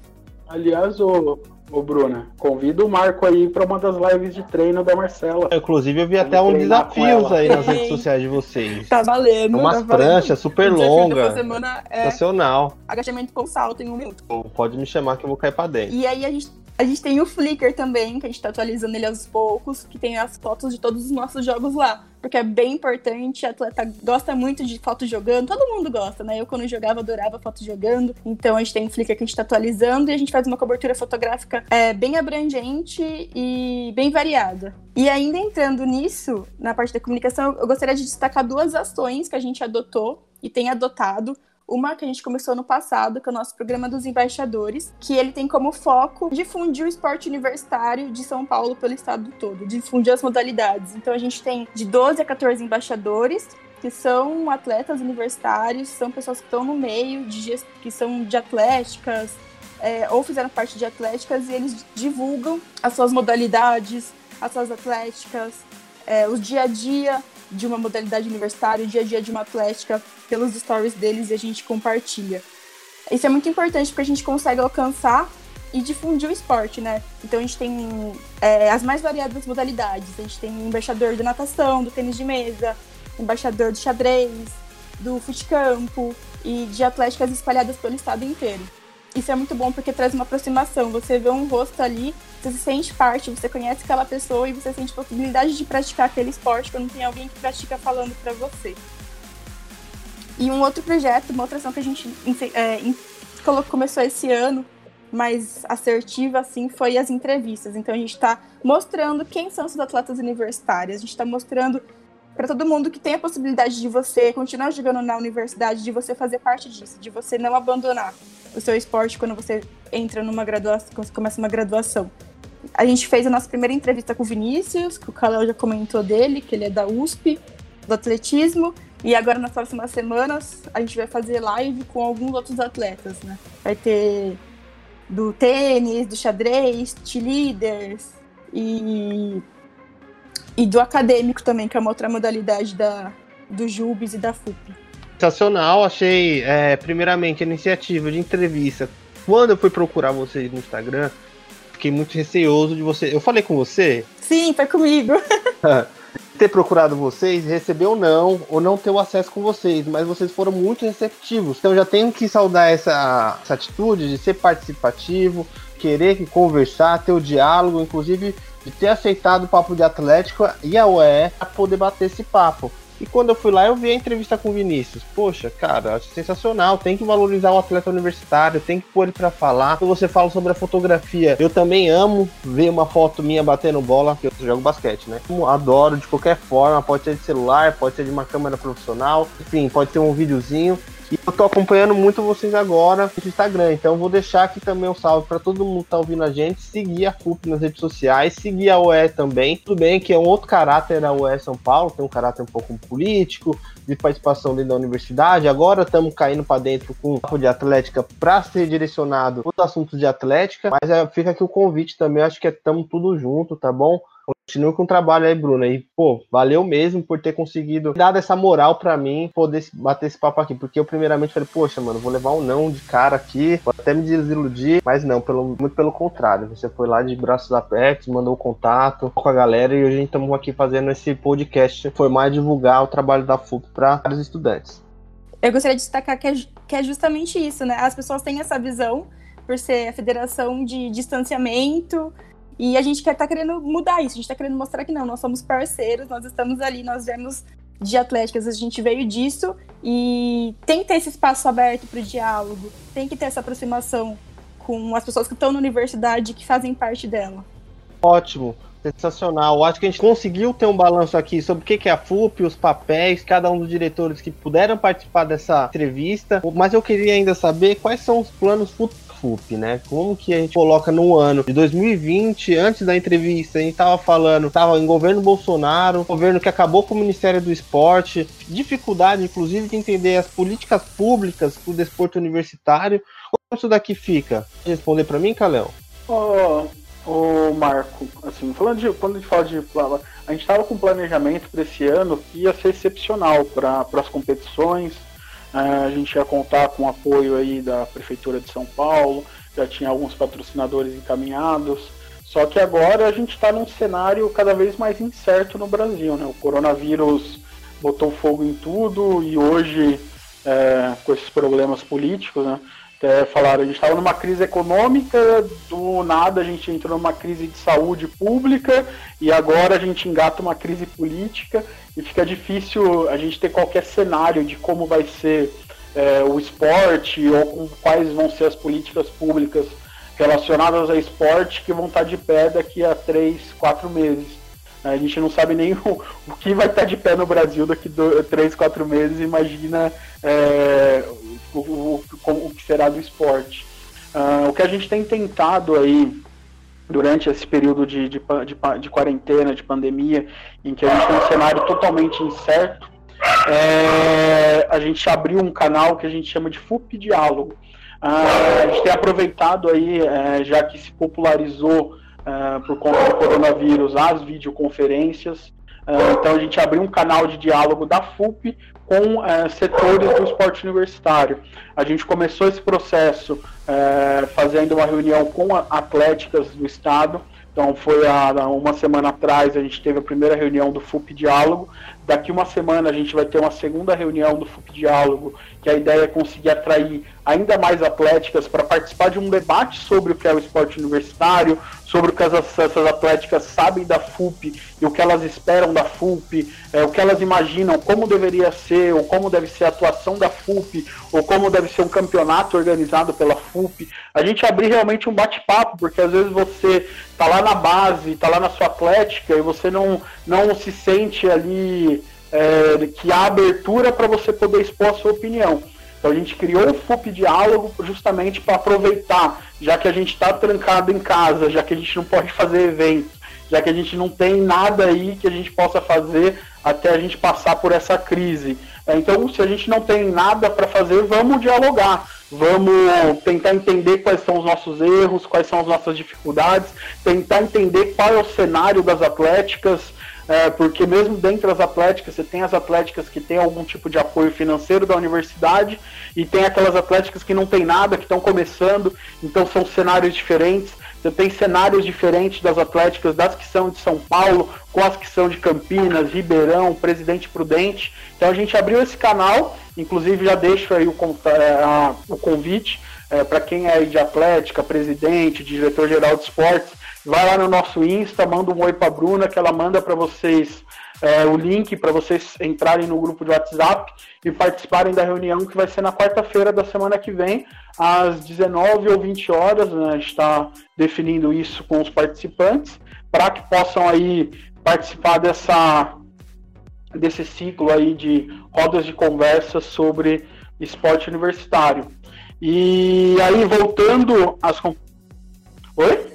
Aliás, o, o Bruna, convida o Marco aí para uma das lives de treino da Marcela. Inclusive, eu vi até uns desafios aí nas redes sociais de vocês. Tá valendo. Umas tá pranchas super longas. semana é Sensacional. Agachamento com salto em um minuto. Pode me chamar que eu vou cair para dentro. E aí a gente a gente tem o Flickr também, que a gente tá atualizando ele aos poucos, que tem as fotos de todos os nossos jogos lá. Porque é bem importante, a atleta gosta muito de foto jogando, todo mundo gosta, né? Eu quando jogava adorava foto jogando. Então a gente tem um Flickr que a gente tá atualizando e a gente faz uma cobertura fotográfica é, bem abrangente e bem variada. E ainda entrando nisso, na parte da comunicação, eu gostaria de destacar duas ações que a gente adotou e tem adotado uma que a gente começou no passado, que é o nosso programa dos embaixadores, que ele tem como foco difundir o esporte universitário de São Paulo pelo estado todo, difundir as modalidades. Então a gente tem de 12 a 14 embaixadores que são atletas universitários, são pessoas que estão no meio, de, que são de atléticas, é, ou fizeram parte de atléticas, e eles divulgam as suas modalidades, as suas atléticas, é, o dia a dia de uma modalidade universitária, o dia a dia de uma atlética, pelos stories deles e a gente compartilha. Isso é muito importante porque a gente consegue alcançar e difundir o esporte, né? Então a gente tem é, as mais variadas modalidades. A gente tem embaixador da natação, do tênis de mesa, embaixador do xadrez, do futecampo e de atléticas espalhadas pelo estado inteiro. Isso é muito bom porque traz uma aproximação. Você vê um rosto ali, você se sente parte, você conhece aquela pessoa e você sente possibilidade de praticar aquele esporte quando tem alguém que pratica falando para você. E um outro projeto, uma outra ação que a gente é, começou esse ano, mais assertiva assim, foi as entrevistas. Então a gente está mostrando quem são os atletas universitários, a gente está mostrando para todo mundo que tem a possibilidade de você continuar jogando na universidade, de você fazer parte disso, de você não abandonar o seu esporte quando você entra numa graduação, quando você começa uma graduação. A gente fez a nossa primeira entrevista com o Vinícius, que o Kalel já comentou dele, que ele é da USP, do atletismo, e agora nas próximas semanas a gente vai fazer live com alguns outros atletas, né? Vai ter do tênis, do xadrez, cheerleaders e e do acadêmico também, que é uma outra modalidade da, do JUBES e da FUP. Sensacional, achei, é, primeiramente, a iniciativa de entrevista. Quando eu fui procurar vocês no Instagram, fiquei muito receoso de você. Eu falei com você? Sim, foi comigo. ter procurado vocês, receber ou não, ou não ter o acesso com vocês, mas vocês foram muito receptivos. Então já tenho que saudar essa, essa atitude de ser participativo, querer conversar, ter o diálogo, inclusive de ter aceitado o papo de Atlético e a UE para poder bater esse papo. E quando eu fui lá, eu vi a entrevista com o Vinícius. Poxa, cara, acho sensacional. Tem que valorizar o atleta universitário, tem que pôr ele para falar. Quando você fala sobre a fotografia, eu também amo ver uma foto minha batendo bola, porque eu jogo basquete, né? Adoro de qualquer forma, pode ser de celular, pode ser de uma câmera profissional, enfim, pode ser um videozinho. E eu tô acompanhando muito vocês agora no Instagram, então vou deixar aqui também um salve para todo mundo que tá ouvindo a gente, seguir a CUP nas redes sociais, seguir a UE também. Tudo bem que é um outro caráter a UE São Paulo, tem um caráter um pouco político, de participação dentro da universidade. Agora estamos caindo para dentro com o papo de atlética para ser direcionado os assuntos de atlética, mas é, fica aqui o convite também, acho que estamos é, tudo junto, tá bom? Continue com o trabalho aí, Bruno. E, pô, valeu mesmo por ter conseguido dar essa moral para mim poder bater esse papo aqui. Porque eu, primeiramente, falei, poxa, mano, vou levar um não de cara aqui, vou até me desiludir. Mas não, pelo, muito pelo contrário. Você foi lá de braços abertos, mandou o contato com a galera e hoje estamos aqui fazendo esse podcast. Foi mais divulgar o trabalho da FUP para os estudantes. Eu gostaria de destacar que é, que é justamente isso, né? As pessoas têm essa visão por ser a federação de distanciamento, e a gente quer tá querendo mudar isso, a gente tá querendo mostrar que não, nós somos parceiros, nós estamos ali, nós vemos de atléticas, a gente veio disso e tem que ter esse espaço aberto para o diálogo, tem que ter essa aproximação com as pessoas que estão na universidade que fazem parte dela. Ótimo, sensacional. Acho que a gente conseguiu ter um balanço aqui sobre o que é a FUP, os papéis, cada um dos diretores que puderam participar dessa entrevista. Mas eu queria ainda saber quais são os planos futuros FUP, né? Como que a gente coloca no ano de 2020, antes da entrevista, a gente tava falando, tava em governo Bolsonaro, governo que acabou com o Ministério do Esporte, dificuldade, inclusive, de entender as políticas públicas do desporto universitário. Como isso daqui fica? Responder para mim, Calão? Ô, oh, oh, Marco, assim, falando de, quando a gente fala de a gente estava com um planejamento para esse ano que ia ser excepcional para as competições, a gente ia contar com o apoio aí da Prefeitura de São Paulo, já tinha alguns patrocinadores encaminhados. Só que agora a gente está num cenário cada vez mais incerto no Brasil. Né? O coronavírus botou fogo em tudo e hoje, é, com esses problemas políticos, né? Até falaram, a gente estava numa crise econômica, do nada a gente entrou numa crise de saúde pública e agora a gente engata uma crise política e fica difícil a gente ter qualquer cenário de como vai ser é, o esporte ou quais vão ser as políticas públicas relacionadas ao esporte que vão estar de pé daqui a três, quatro meses. A gente não sabe nem o, o que vai estar de pé no Brasil daqui a três, quatro meses. Imagina é, o, o, o, que será do esporte. Uh, o que a gente tem tentado aí durante esse período de, de, de, de, quarentena, de pandemia, em que a gente tem um cenário totalmente incerto, é, a gente abriu um canal que a gente chama de FUP Diálogo. Uh, a gente tem aproveitado aí, é, já que se popularizou uh, por conta do coronavírus, as videoconferências. Uh, então a gente abriu um canal de diálogo da FUP com uh, setores do esporte universitário. A gente começou esse processo uh, fazendo uma reunião com atléticas do estado. Então foi há uma semana atrás a gente teve a primeira reunião do FUP Diálogo. Daqui uma semana a gente vai ter uma segunda reunião do FUP Diálogo, que a ideia é conseguir atrair ainda mais atléticas para participar de um debate sobre o que é o esporte universitário, sobre o que as, essas atléticas sabem da FUP e o que elas esperam da FUP, é, o que elas imaginam, como deveria ser, ou como deve ser a atuação da FUP, ou como deve ser um campeonato organizado pela FUP. A gente abrir realmente um bate-papo, porque às vezes você está lá na base, está lá na sua atlética e você não, não se sente ali é, que há abertura para você poder expor a sua opinião. Então a gente criou o FUP Diálogo justamente para aproveitar, já que a gente está trancado em casa, já que a gente não pode fazer eventos, já que a gente não tem nada aí que a gente possa fazer até a gente passar por essa crise. É, então, se a gente não tem nada para fazer, vamos dialogar, vamos tentar entender quais são os nossos erros, quais são as nossas dificuldades, tentar entender qual é o cenário das atléticas, é, porque mesmo dentro das atléticas, você tem as atléticas que têm algum tipo de apoio financeiro da universidade e tem aquelas atléticas que não tem nada, que estão começando, então são cenários diferentes. Você tem cenários diferentes das atléticas, das que são de São Paulo, com as que são de Campinas, Ribeirão, Presidente Prudente. Então a gente abriu esse canal, inclusive já deixo aí o, é, o convite é, para quem é de atlética, presidente, diretor-geral de esportes, vai lá no nosso Insta, manda um oi para Bruna, que ela manda para vocês é, o link para vocês entrarem no grupo de WhatsApp e participarem da reunião que vai ser na quarta-feira da semana que vem, às 19 ou 20 horas. Né? A gente está definindo isso com os participantes para que possam aí participar dessa desse ciclo aí de rodas de conversa sobre esporte universitário. E aí voltando às Oi?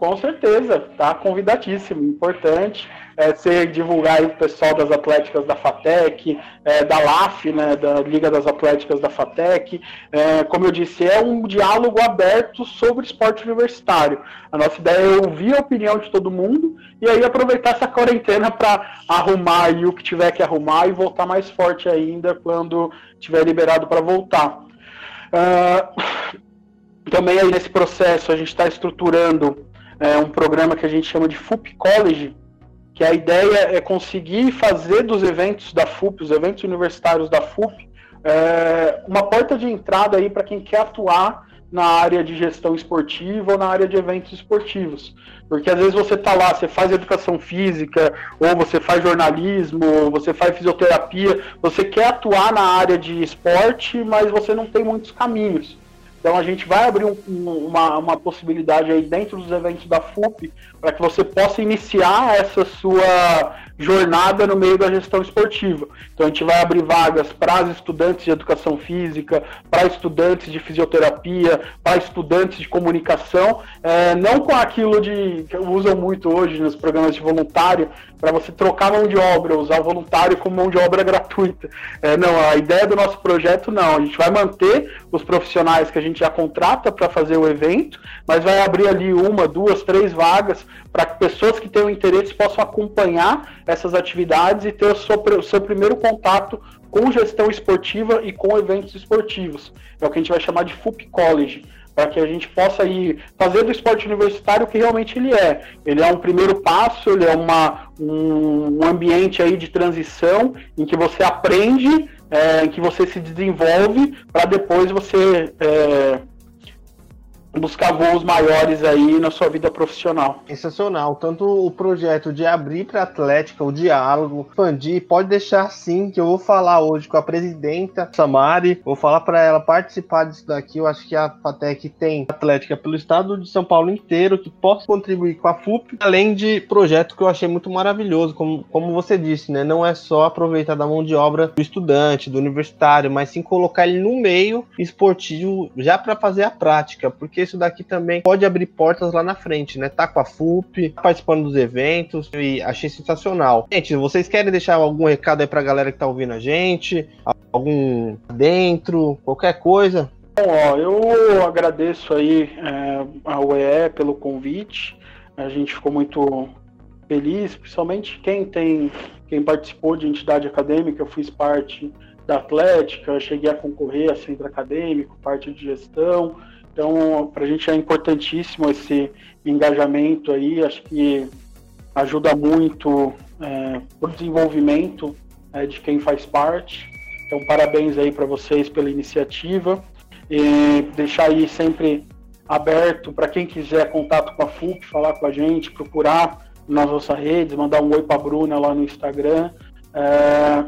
Com certeza, tá convidadíssimo, importante é, você divulgar aí o pessoal das atléticas da FATEC, é, da LAF, né, da Liga das Atléticas da FATEC. É, como eu disse, é um diálogo aberto sobre esporte universitário. A nossa ideia é ouvir a opinião de todo mundo e aí aproveitar essa quarentena para arrumar aí o que tiver que arrumar e voltar mais forte ainda quando tiver liberado para voltar. Uh, também aí nesse processo a gente está estruturando é, um programa que a gente chama de FUP College, que a ideia é conseguir fazer dos eventos da FUP, os eventos universitários da FUP, é, uma porta de entrada aí para quem quer atuar na área de gestão esportiva ou na área de eventos esportivos. Porque às vezes você está lá, você faz educação física, ou você faz jornalismo, ou você faz fisioterapia, você quer atuar na área de esporte, mas você não tem muitos caminhos. Então a gente vai abrir um, uma, uma possibilidade aí dentro dos eventos da FUP para que você possa iniciar essa sua jornada no meio da gestão esportiva. Então a gente vai abrir vagas para estudantes de educação física, para estudantes de fisioterapia, para estudantes de comunicação, é, não com aquilo de que usam muito hoje nos programas de voluntário, para você trocar mão de obra, usar o voluntário como mão de obra gratuita. É, não, a ideia do nosso projeto não, a gente vai manter os profissionais que a gente já contrata para fazer o evento, mas vai abrir ali uma, duas, três vagas para que pessoas que tenham interesse possam acompanhar essas atividades e ter o seu, o seu primeiro contato com gestão esportiva e com eventos esportivos. É o que a gente vai chamar de FUP College para que a gente possa ir fazer do esporte universitário o que realmente ele é. Ele é um primeiro passo, ele é uma, um, ambiente aí de transição em que você aprende, é, em que você se desenvolve, para depois você é, buscar voos maiores aí na sua vida profissional. Sensacional. Tanto o projeto de abrir para Atlética o diálogo, expandir, pode deixar sim que eu vou falar hoje com a presidenta Samari, vou falar para ela participar disso daqui. Eu acho que a FATEC tem Atlética pelo estado de São Paulo inteiro que possa contribuir com a FUP, além de projeto que eu achei muito maravilhoso, como, como você disse, né? Não é só aproveitar da mão de obra do estudante, do universitário, mas sim colocar ele no meio esportivo já para fazer a prática, porque porque isso daqui também pode abrir portas lá na frente, né? Tá com a FUP, participando dos eventos e achei sensacional. Gente, vocês querem deixar algum recado aí pra galera que tá ouvindo a gente? Algum dentro, qualquer coisa? Bom, ó, eu agradeço aí é, ao EE pelo convite. A gente ficou muito feliz, principalmente quem tem, quem participou de entidade acadêmica, eu fiz parte da Atlética, cheguei a concorrer a centro acadêmico, parte de gestão, então, para a gente é importantíssimo esse engajamento aí, acho que ajuda muito é, o desenvolvimento é, de quem faz parte. Então, parabéns aí para vocês pela iniciativa e deixar aí sempre aberto para quem quiser contato com a FUP, falar com a gente, procurar nas nossas redes, mandar um oi para a Bruna lá no Instagram. É,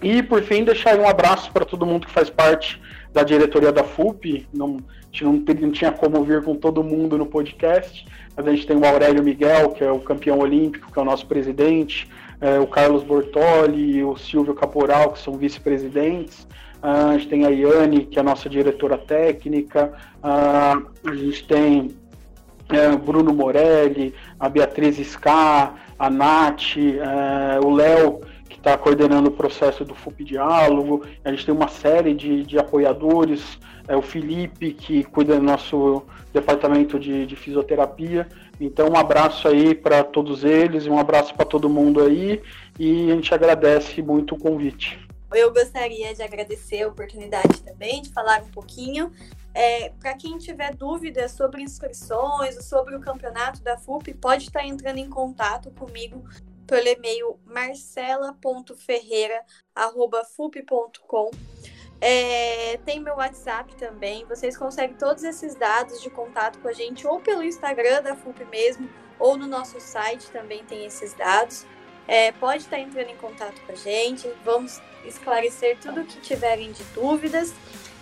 e, por fim, deixar um abraço para todo mundo que faz parte da diretoria da FUP. Não, não, não, tinha como vir com todo mundo no podcast, mas a gente tem o Aurélio Miguel, que é o campeão olímpico, que é o nosso presidente, é, o Carlos Bortoli, o Silvio Caporal, que são vice-presidentes. Uh, a gente tem a Iane, que é a nossa diretora técnica. Uh, a gente tem uh, Bruno Morelli, a Beatriz Scar, a Nath, é, o Léo, está coordenando o processo do FUP Diálogo, a gente tem uma série de, de apoiadores, é, o Felipe, que cuida do nosso departamento de, de fisioterapia. Então, um abraço aí para todos eles, um abraço para todo mundo aí, e a gente agradece muito o convite. Eu gostaria de agradecer a oportunidade também de falar um pouquinho. É, para quem tiver dúvidas sobre inscrições, sobre o campeonato da FUP, pode estar entrando em contato comigo pelo e-mail marcela.ferreira.fup.com. É, tem meu WhatsApp também. Vocês conseguem todos esses dados de contato com a gente ou pelo Instagram da FUP mesmo, ou no nosso site também tem esses dados. É, pode estar entrando em contato com a gente. Vamos esclarecer tudo o que tiverem de dúvidas.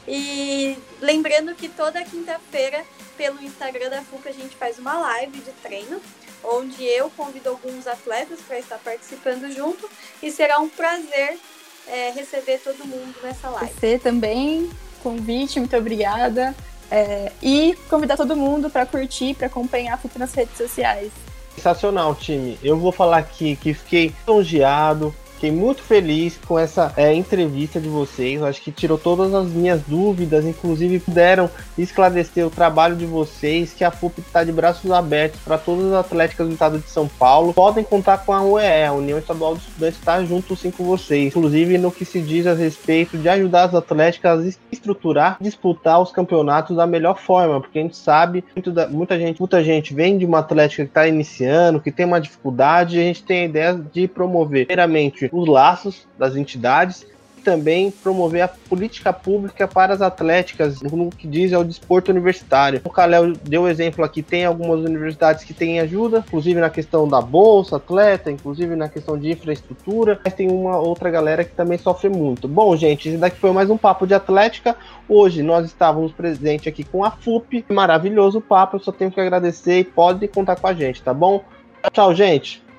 E lembrando que toda quinta-feira, pelo Instagram da FUP, a gente faz uma live de treino onde eu convido alguns atletas para estar participando junto e será um prazer é, receber todo mundo nessa live. Você também, convite, muito obrigada. É, e convidar todo mundo para curtir, para acompanhar a FUP nas redes sociais. Sensacional, time. Eu vou falar aqui que fiquei lisonjeado, Fiquei muito feliz com essa é, entrevista de vocês. Acho que tirou todas as minhas dúvidas, inclusive puderam esclarecer o trabalho de vocês, que a FUP está de braços abertos para todas as atléticas do estado de São Paulo. Podem contar com a UE, a União Estadual dos Estudantes está junto sim com vocês, inclusive no que se diz a respeito de ajudar as atléticas a estruturar, disputar os campeonatos da melhor forma, porque a gente sabe da, muita gente, muita gente vem de uma atlética que está iniciando, que tem uma dificuldade, a gente tem a ideia de promover primeiramente os laços das entidades e também promover a política pública para as atléticas no que diz ao desporto universitário. O Calel deu exemplo aqui, tem algumas universidades que têm ajuda, inclusive na questão da bolsa atleta, inclusive na questão de infraestrutura, mas tem uma outra galera que também sofre muito. Bom, gente, esse daqui foi mais um papo de atlética. Hoje nós estávamos presentes aqui com a FUP, maravilhoso papo, eu só tenho que agradecer e pode contar com a gente, tá bom? Tchau, gente.